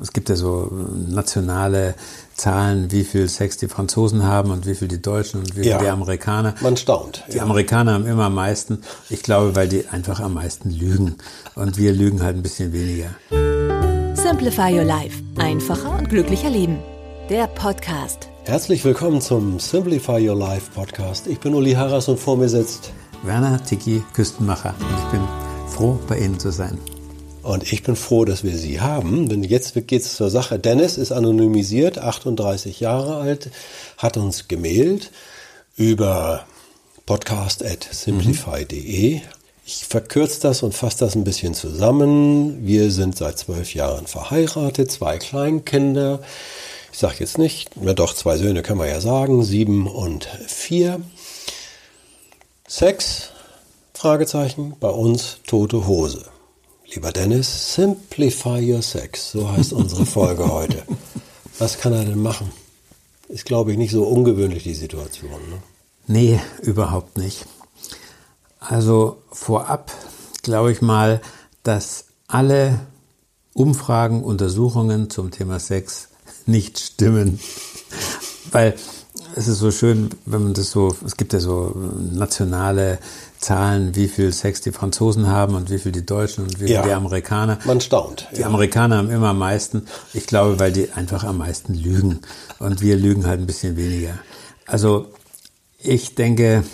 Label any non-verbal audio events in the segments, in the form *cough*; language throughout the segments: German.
Es gibt ja so nationale Zahlen, wie viel Sex die Franzosen haben und wie viel die Deutschen und wie viel Ja. die Amerikaner. Man staunt. Die Amerikaner haben immer am meisten. Ich glaube, weil die einfach am meisten lügen. Und wir lügen halt ein bisschen weniger. Simplify Your Life. Einfacher und glücklicher Leben. Der Podcast. Herzlich willkommen zum Simplify Your Life Podcast. Ich bin Uli Harras und vor mir sitzt Werner Tiki Küstenmacher. Und ich bin froh, bei Ihnen zu sein. Und ich bin froh, dass wir Sie haben, denn jetzt geht's zur Sache. Dennis ist anonymisiert, 38 Jahre alt, hat uns gemailt über podcast.simplify.de. Ich verkürze das und fasse das ein bisschen zusammen. Wir sind seit zwölf Jahren verheiratet, zwei Kleinkinder. Ich sage jetzt nicht, na doch, zwei Söhne können wir ja sagen, sieben und vier. Sex? Fragezeichen. Bei uns tote Hose. Lieber Dennis, simplify your sex. So heißt unsere Folge heute. Was kann er denn machen? Ist, glaube ich, nicht so ungewöhnlich, die Situation. Ne? Nee, überhaupt nicht. Also vorab glaube ich mal, dass alle Umfragen, Untersuchungen zum Thema Sex nicht stimmen. Weil es ist so schön, wenn man das so, es gibt ja so nationale Zahlen, wie viel Sex die Franzosen haben und wie viel die Deutschen und wie viel Ja. die Amerikaner. Man staunt. Die Amerikaner haben immer am meisten. Ich glaube, weil die einfach am meisten lügen. Und wir lügen halt ein bisschen weniger. Also ich denke,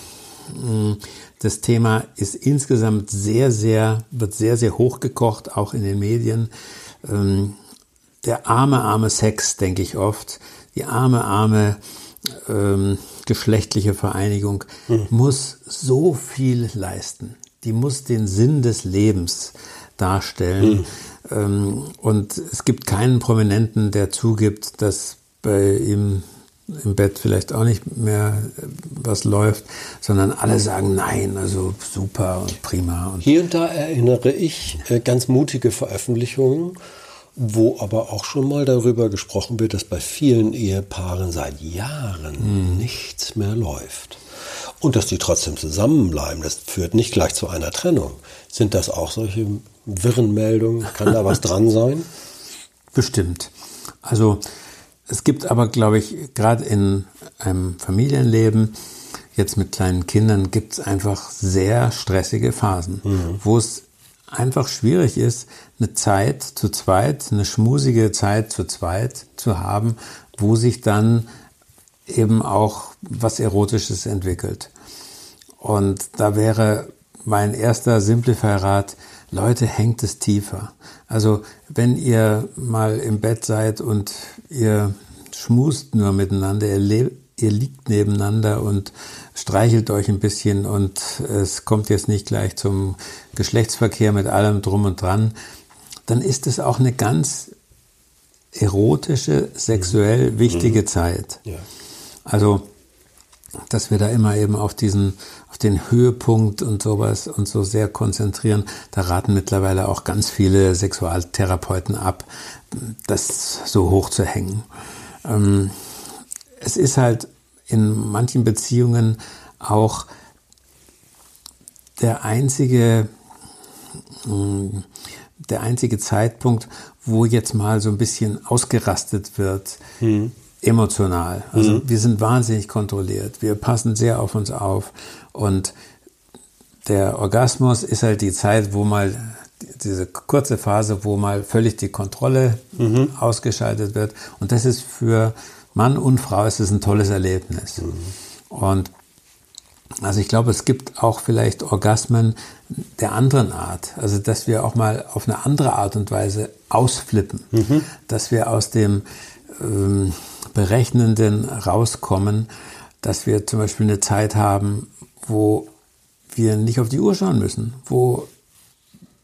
mh, das Thema ist insgesamt sehr, sehr, wird sehr, sehr hochgekocht, auch in den Medien. Ähm, Der arme, arme Sex, denke ich oft. Die arme, arme ähm, geschlechtliche Vereinigung muss so viel leisten. Die muss den Sinn des Lebens darstellen. Ähm, und es gibt keinen Prominenten, der zugibt, dass bei ihm im Bett vielleicht auch nicht mehr äh, was läuft, sondern alle sagen nein, also super und prima. Und Hier und da erinnere ich äh, ganz mutige Veröffentlichungen, wo aber auch schon mal darüber gesprochen wird, dass bei vielen Ehepaaren seit Jahren nichts mehr läuft. Und dass die trotzdem zusammenbleiben, das führt nicht gleich zu einer Trennung. Sind das auch solche wirren Meldungen? Kann da was *laughs* dran sein? Bestimmt. Also es gibt aber, glaube ich, gerade in einem Familienleben, jetzt mit kleinen Kindern, gibt es einfach sehr stressige Phasen, wo es einfach schwierig ist, eine Zeit zu zweit, eine schmusige Zeit zu zweit zu haben, wo sich dann eben auch was Erotisches entwickelt. Und da wäre mein erster Simplify-Rat, Leute, hängt es tiefer. Also wenn ihr mal im Bett seid und ihr schmust nur miteinander, ihr, ihr liegt nebeneinander und streichelt euch ein bisschen und es kommt jetzt nicht gleich zum Geschlechtsverkehr mit allem drum und dran, dann ist es auch eine ganz erotische, sexuell wichtige Zeit. Ja. Also, dass wir da immer eben auf diesen, auf den Höhepunkt und sowas und so sehr konzentrieren, da raten mittlerweile auch ganz viele Sexualtherapeuten ab, das so hoch zu hängen. Ähm, es ist halt in manchen Beziehungen auch der einzige, der einzige Zeitpunkt, wo jetzt mal so ein bisschen ausgerastet wird, emotional. Also wir sind wahnsinnig kontrolliert, wir passen sehr auf uns auf und der Orgasmus ist halt die Zeit, wo mal diese kurze Phase, wo mal völlig die Kontrolle ausgeschaltet wird. Und das ist für Mann und Frau ist es ein tolles Erlebnis. Und also ich glaube, es gibt auch vielleicht Orgasmen der anderen Art. Also dass wir auch mal auf eine andere Art und Weise ausflippen. Dass wir aus dem ähm, Berechnenden rauskommen. Dass wir zum Beispiel eine Zeit haben, wo wir nicht auf die Uhr schauen müssen. Wo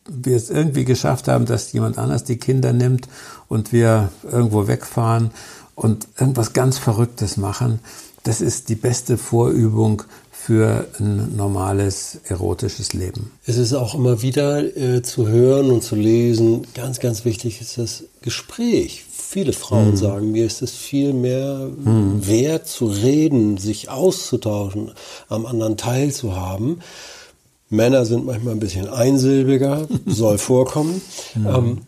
wir es irgendwie geschafft haben, dass jemand anders die Kinder nimmt und wir irgendwo wegfahren und irgendwas ganz Verrücktes machen, das ist die beste Vorübung für ein normales erotisches Leben. Es ist auch immer wieder äh, zu hören und zu lesen, ganz, ganz wichtig ist das Gespräch. Viele Frauen mhm. sagen, mir ist es viel mehr mhm. wert zu reden, sich auszutauschen, am anderen teilzuhaben. Männer sind manchmal ein bisschen einsilbiger, *laughs* soll vorkommen. Mhm. Ähm,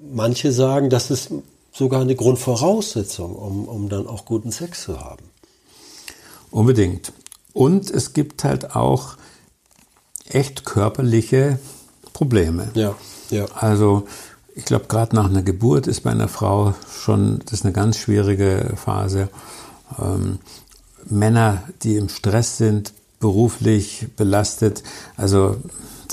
manche sagen, das ist sogar eine Grundvoraussetzung, um, um dann auch guten Sex zu haben. Unbedingt. Und es gibt halt auch echt körperliche Probleme. Ja, ja. Also ich glaube, gerade nach einer Geburt ist bei einer Frau schon, das ist eine ganz schwierige Phase. Ähm, Männer, die im Stress sind, beruflich belastet, also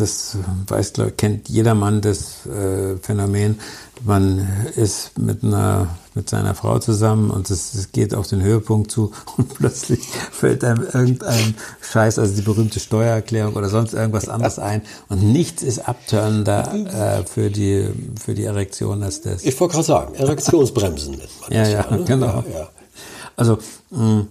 das weiß, glaub, kennt jedermann das äh, Phänomen. Man ist mit einer mit seiner Frau zusammen und es, es, geht auf den Höhepunkt zu *laughs* und plötzlich fällt einem irgendein Scheiß, also die berühmte Steuererklärung oder sonst irgendwas anderes ein und nichts ist abtörender äh, für die für die Erektion als das. Ich wollte gerade sagen, Erektionsbremsen nennt man das. Ja, ja, ne? genau. Ja, ja. Also mh,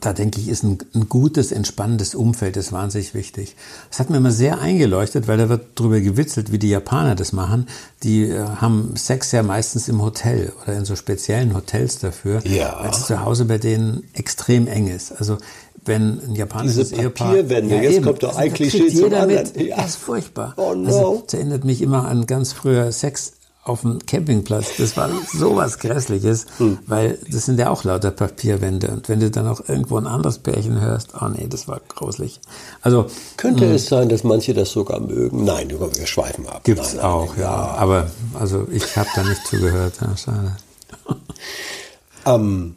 da denke ich, ist ein, ein, gutes, entspannendes Umfeld ist wahnsinnig wichtig. Das hat mir immer sehr eingeleuchtet, weil da wird drüber gewitzelt, wie die Japaner das machen. Die äh, haben Sex ja meistens im Hotel oder in so speziellen Hotels dafür, ja. weil es zu Hause bei denen extrem eng ist. Also wenn ein japanisches Diese Ehepaar. Papierwände, ja, jetzt eben, kommt doch ein also Klischee zum anderen. Mit. Ja. Das ist furchtbar. Oh no. Also, das erinnert mich immer an ganz früher Sex auf dem Campingplatz. Das war sowas Grässliches, hm. weil das sind ja auch lauter Papierwände. Und wenn du dann auch irgendwo ein anderes Pärchen hörst, oh nee, das war grauslich. Also könnte mh, hm. es sein, dass manche das sogar mögen? Nein, wir schweifen ab. Gibt's nein, auch, nein, ja. ja. Aber also ich habe da nicht zugehört. Ja, schade. *laughs* Ähm,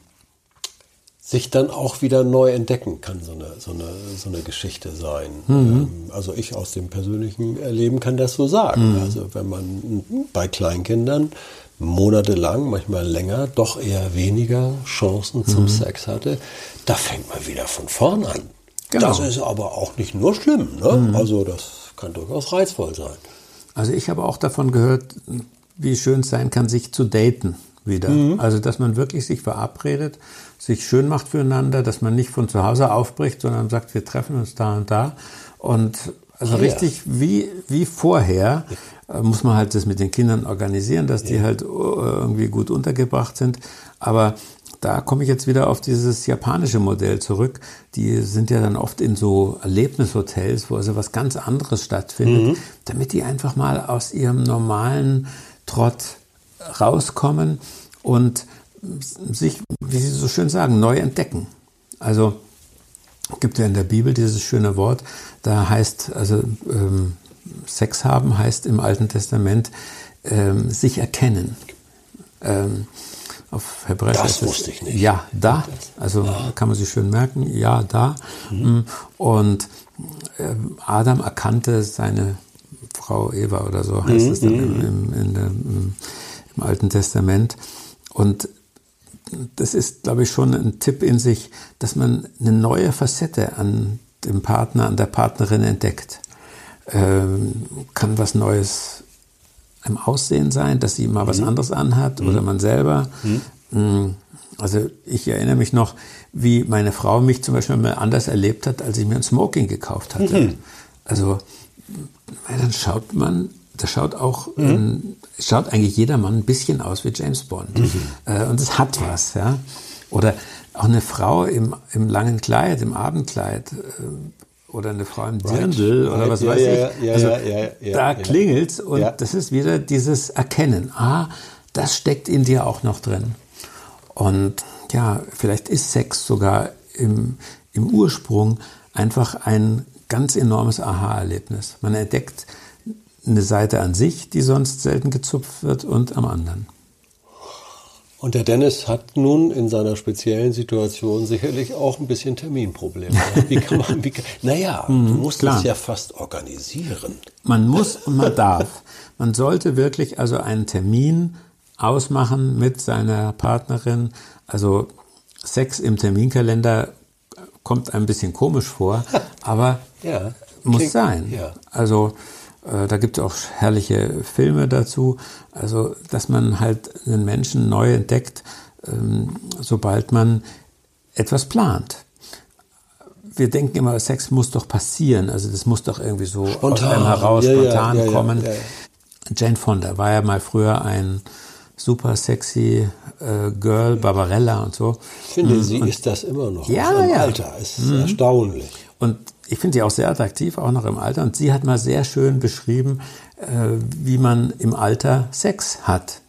sich dann auch wieder neu entdecken kann, so eine, so eine, so eine Geschichte sein. Mhm. Ähm, also ich aus dem persönlichen Erleben kann das so sagen. Mhm. Also wenn man bei Kleinkindern monatelang, manchmal länger, doch eher weniger Chancen zum mhm. Sex hatte, da fängt man wieder von vorn an. Genau. Das ist aber auch nicht nur schlimm. Ne? Mhm. Also das kann durchaus reizvoll sein. Also ich habe auch davon gehört, wie schön es sein kann, sich zu daten wieder. Mhm. Also dass man wirklich sich verabredet sich schön macht füreinander, dass man nicht von zu Hause aufbricht, sondern sagt, wir treffen uns da und da. Und also ah, richtig ja. wie, wie vorher äh, muss man halt das mit den Kindern organisieren, dass die halt äh, irgendwie gut untergebracht sind. Aber da komme ich jetzt wieder auf dieses japanische Modell zurück. Die sind ja dann oft in so Erlebnishotels, wo also was ganz anderes stattfindet, mhm. damit die einfach mal aus ihrem normalen Trott rauskommen und sich, wie Sie so schön sagen, neu entdecken. Also gibt ja in der Bibel dieses schöne Wort, da heißt, also ähm, Sex haben heißt im Alten Testament ähm, sich erkennen. Ähm, auf Hebräisch das wusste ich nicht. Ja, da. Also ja. kann man sich schön merken. Ja, da. Mhm. Und äh, Adam erkannte seine Frau Eva oder so heißt mhm. es dann im, im, in der, im, im Alten Testament. Und das ist, glaube ich, schon ein Tipp in sich, dass man eine neue Facette an dem Partner, an der Partnerin entdeckt. Ähm, kann was Neues im Aussehen sein, dass sie mal was mhm. anderes anhat mhm. oder man selber. Mhm. Mm, also ich erinnere mich noch, wie meine Frau mich zum Beispiel mal anders erlebt hat, als ich mir ein Smoking gekauft hatte. Mhm. Also dann schaut man das schaut auch, mhm. ähm, schaut eigentlich jeder Mann ein bisschen aus wie James Bond. Mhm. Äh, und es hat was, ja. Oder auch eine Frau im, im langen Kleid, im Abendkleid, äh, oder eine Frau im Dirndl right. oder was ja, weiß ja, ich. Ja, also da klingelt's und das ist wieder dieses Erkennen. Ah, das steckt in dir auch noch drin. Und ja, vielleicht ist Sex sogar im, im Ursprung einfach ein ganz enormes Aha-Erlebnis. Man entdeckt eine Seite an sich, die sonst selten gezupft wird, und am anderen. Und der Dennis hat nun in seiner speziellen Situation sicherlich auch ein bisschen Terminprobleme. *laughs* Wie kann man, wie, naja, mhm, du musst klar. das ja fast organisieren. Man muss und man darf. Man sollte wirklich also einen Termin ausmachen mit seiner Partnerin. Also Sex im Terminkalender kommt ein bisschen komisch vor, *laughs* aber ja muss Klingt- sein. ja. Also da gibt es auch herrliche Filme dazu. Also dass man halt einen Menschen neu entdeckt, ähm, sobald man etwas plant. Wir denken immer, Sex muss doch passieren. Also das muss doch irgendwie so aus Spontan. einem heraus Ja, spontan ja, ja, kommen. ja, ja. Jane Fonda war ja mal früher ein super sexy äh, Girl, Barbarella und so. Ich finde, sie ist das immer noch. Ja, ja. Mhm. Alter. Es ist erstaunlich. Und ich finde sie auch sehr attraktiv, auch noch im Alter. Und sie hat mal sehr schön beschrieben, äh, wie man im Alter Sex hat.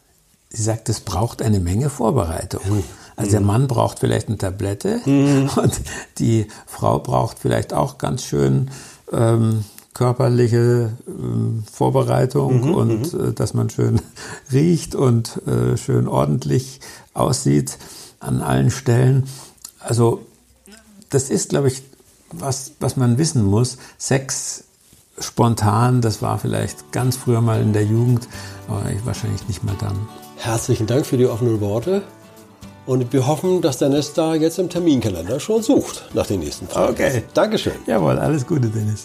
Sie sagt, es braucht eine Menge Vorbereitung. Also der Mann braucht vielleicht eine Tablette *laughs* und die Frau braucht vielleicht auch ganz schön ähm, körperliche ähm, Vorbereitung und äh, dass man schön *laughs* riecht und äh, schön ordentlich aussieht an allen Stellen. Also das ist, glaube ich, was, was man wissen muss. Sex spontan, das war vielleicht ganz früher mal in der Jugend, aber ich wahrscheinlich nicht mal dann. Herzlichen Dank für die offenen Worte. Und wir hoffen, dass der Nesta jetzt im Terminkalender schon sucht nach den nächsten Fragen. Okay. Dankeschön. Jawohl, alles Gute, Dennis.